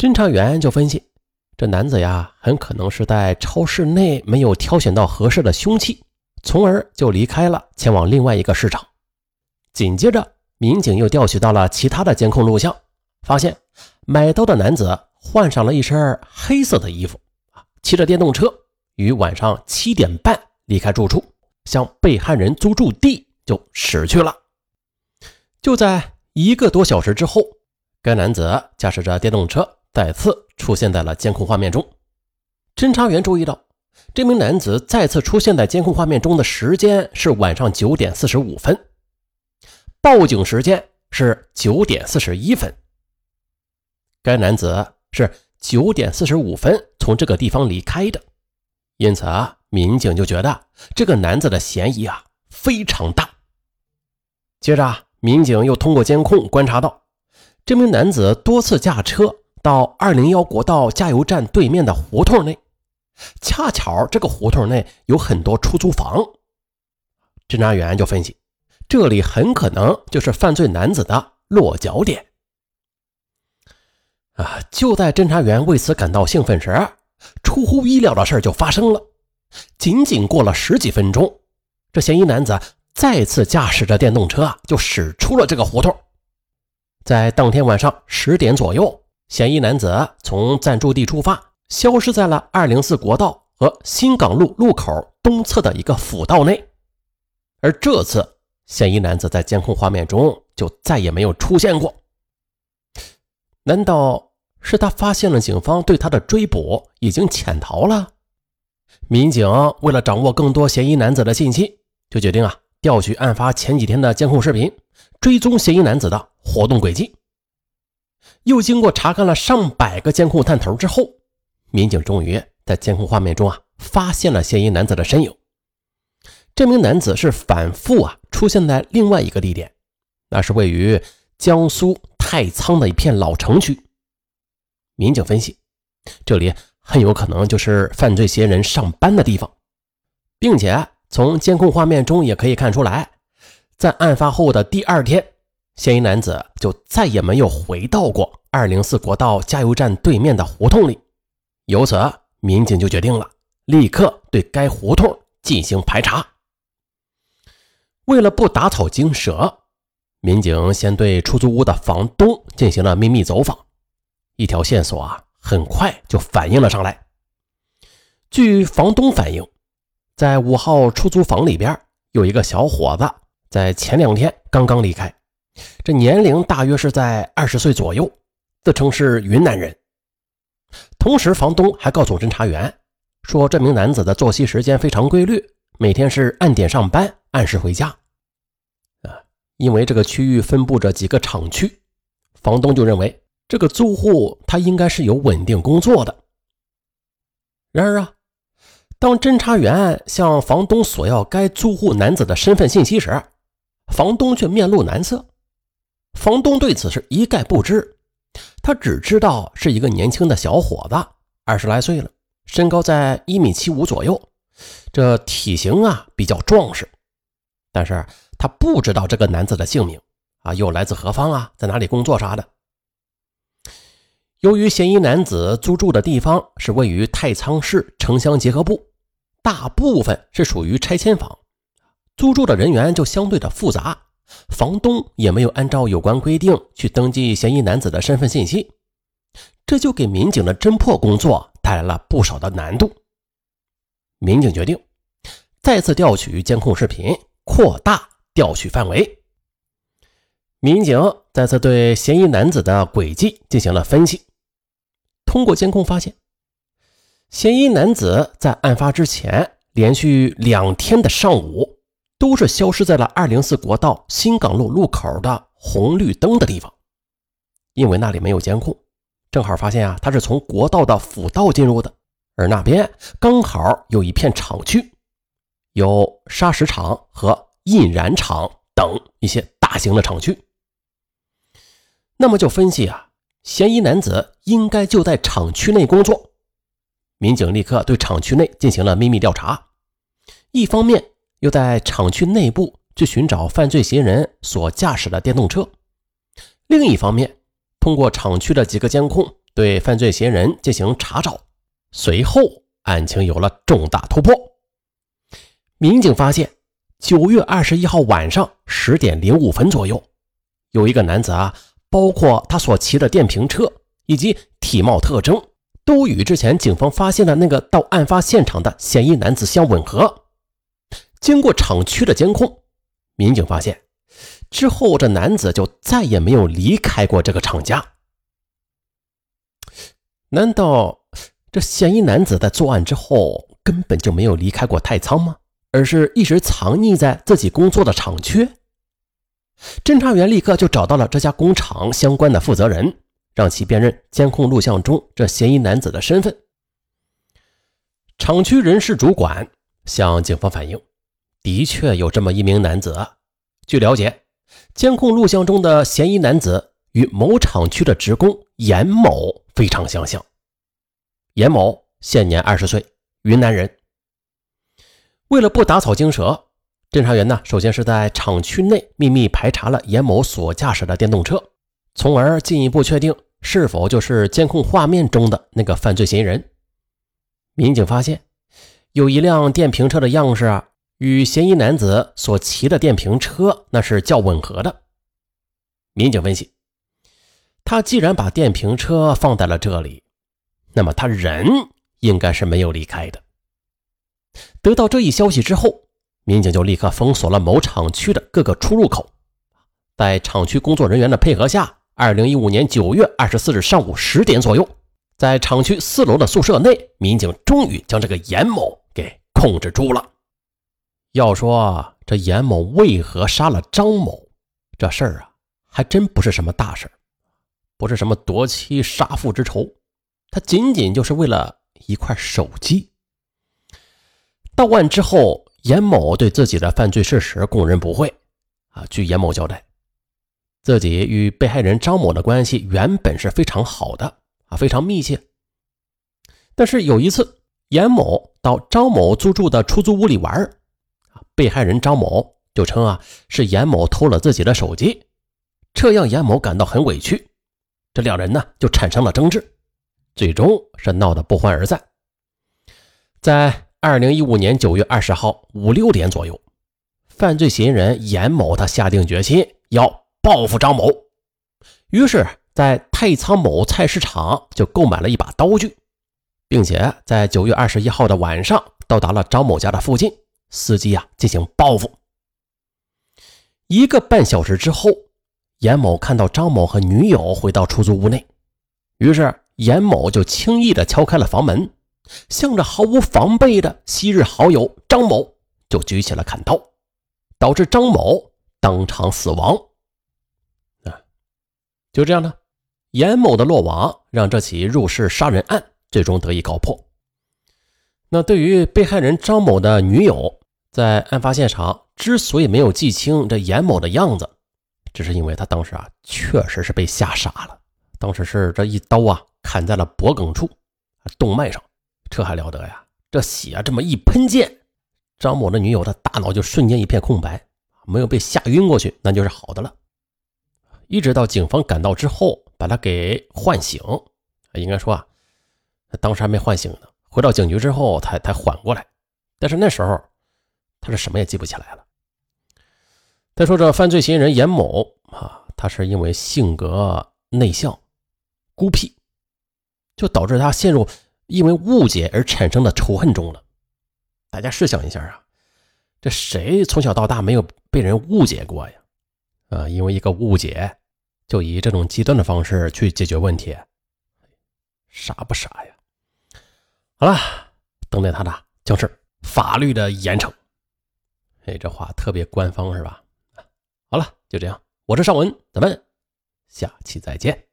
侦查员就分析，这男子呀，很可能是在超市内没有挑选到合适的凶器，从而就离开了，前往另外一个市场。紧接着，民警又调取到了其他的监控录像，发现买刀的男子换上了一身黑色的衣服，骑着电动车，于晚上七点半离开住处，向被害人租住地就驶去了。就在一个多小时之后，该男子驾驶着电动车再次出现在了监控画面中。侦查员注意到，这名男子再次出现在监控画面中的时间是晚上九点四十五分。报警时间是九点四十一分，该男子是九点四十五分从这个地方离开的，因此啊，民警就觉得这个男子的嫌疑啊非常大。接着，民警又通过监控观察到，这名男子多次驾车到二零幺国道加油站对面的胡同内，恰巧这个胡同内有很多出租房，侦查员就分析。这里很可能就是犯罪男子的落脚点啊！就在侦查员为此感到兴奋时，出乎意料的事就发生了。仅仅过了十几分钟，这嫌疑男子再次驾驶着电动车啊就驶出了这个胡同。在当天晚上十点左右，嫌疑男子从暂住地出发，消失在了二零四国道和新港路路口东侧的一个辅道内，而这次。嫌疑男子在监控画面中就再也没有出现过。难道是他发现了警方对他的追捕，已经潜逃了？民警为了掌握更多嫌疑男子的信息，就决定啊调取案发前几天的监控视频，追踪嫌疑男子的活动轨迹。又经过查看了上百个监控探头之后，民警终于在监控画面中啊发现了嫌疑男子的身影。这名男子是反复啊出现在另外一个地点，那是位于江苏太仓的一片老城区。民警分析，这里很有可能就是犯罪嫌疑人上班的地方，并且从监控画面中也可以看出来，在案发后的第二天，嫌疑男子就再也没有回到过二零四国道加油站对面的胡同里。由此，民警就决定了立刻对该胡同进行排查。为了不打草惊蛇，民警先对出租屋的房东进行了秘密走访。一条线索啊，很快就反映了上来。据房东反映，在五号出租房里边有一个小伙子，在前两天刚刚离开，这年龄大约是在二十岁左右，自称是云南人。同时，房东还告诉侦查员说，这名男子的作息时间非常规律，每天是按点上班，按时回家。啊因为这个区域分布着几个厂区，房东就认为这个租户他应该是有稳定工作的。然而啊，当侦查员向房东索要该租户男子的身份信息时，房东却面露难色。房东对此是一概不知，他只知道是一个年轻的小伙子，二十来岁了，身高在一米七五左右，这体型啊比较壮实，但是。他不知道这个男子的姓名啊，又来自何方啊，在哪里工作啥的。由于嫌疑男子租住的地方是位于太仓市城乡结合部，大部分是属于拆迁房，租住的人员就相对的复杂，房东也没有按照有关规定去登记嫌疑男子的身份信息，这就给民警的侦破工作带来了不少的难度。民警决定再次调取监控视频，扩大。调取范围，民警再次对嫌疑男子的轨迹进行了分析。通过监控发现，嫌疑男子在案发之前连续两天的上午都是消失在了二零四国道新港路路口的红绿灯的地方。因为那里没有监控，正好发现啊，他是从国道的辅道进入的，而那边刚好有一片厂区，有砂石厂和。印染厂等一些大型的厂区，那么就分析啊，嫌疑男子应该就在厂区内工作。民警立刻对厂区内进行了秘密调查，一方面又在厂区内部去寻找犯罪嫌疑人所驾驶的电动车，另一方面通过厂区的几个监控，对犯罪嫌疑人进行查找。随后，案情有了重大突破。民警发现，九月二十一号晚上十点零五分左右，有一个男子啊，包括他所骑的电瓶车以及体貌特征，都与之前警方发现的那个到案发现场的嫌疑男子相吻合。经过厂区的监控，民警发现之后，这男子就再也没有离开过这个厂家。难道这嫌疑男子在作案之后根本就没有离开过太仓吗？而是一直藏匿在自己工作的厂区？侦查员立刻就找到了这家工厂相关的负责人，让其辨认监控录像中这嫌疑男子的身份。厂区人事主管向警方反映。的确有这么一名男子。据了解，监控录像中的嫌疑男子与某厂区的职工严某非常相像。严某现年二十岁，云南人。为了不打草惊蛇，侦查员呢，首先是在厂区内秘密排查了严某所驾驶的电动车，从而进一步确定是否就是监控画面中的那个犯罪嫌疑人。民警发现，有一辆电瓶车的样式啊。与嫌疑男子所骑的电瓶车那是较吻合的。民警分析，他既然把电瓶车放在了这里，那么他人应该是没有离开的。得到这一消息之后，民警就立刻封锁了某厂区的各个出入口。在厂区工作人员的配合下，二零一五年九月二十四日上午十点左右，在厂区四楼的宿舍内，民警终于将这个严某给控制住了。要说这严某为何杀了张某，这事儿啊，还真不是什么大事儿不是什么夺妻杀父之仇，他仅仅就是为了一块手机。到案之后，严某对自己的犯罪事实供认不讳。啊，据严某交代，自己与被害人张某的关系原本是非常好的啊，非常密切。但是有一次，严某到张某租住的出租屋里玩被害人张某就称啊是严某偷了自己的手机，这让严某感到很委屈，这两人呢就产生了争执，最终是闹得不欢而散。在二零一五年九月二十号五六点左右，犯罪嫌疑人严某他下定决心要报复张某，于是，在太仓某菜市场就购买了一把刀具，并且在九月二十一号的晚上到达了张某家的附近。司机啊，进行报复。一个半小时之后，严某看到张某和女友回到出租屋内，于是严某就轻易的敲开了房门，向着毫无防备的昔日好友张某就举起了砍刀，导致张某当场死亡。啊，就这样呢，严某的落网让这起入室杀人案最终得以告破。那对于被害人张某的女友。在案发现场，之所以没有记清这严某的样子，只是因为他当时啊，确实是被吓傻了。当时是这一刀啊，砍在了脖颈处，动脉上，这还了得呀？这血啊这么一喷溅，张某的女友的大脑就瞬间一片空白，没有被吓晕过去，那就是好的了。一直到警方赶到之后，把他给唤醒，应该说啊，当时还没唤醒呢。回到警局之后，才才缓过来，但是那时候。他是什么也记不起来了。再说这犯罪嫌疑人严某啊，他是因为性格内向、孤僻，就导致他陷入因为误解而产生的仇恨中了。大家试想一下啊，这谁从小到大没有被人误解过呀？啊，因为一个误解，就以这种极端的方式去解决问题，傻不傻呀？好了，等待他的将是法律的严惩。哎，这话特别官方是吧？好了，就这样，我是尚文，咱们下期再见。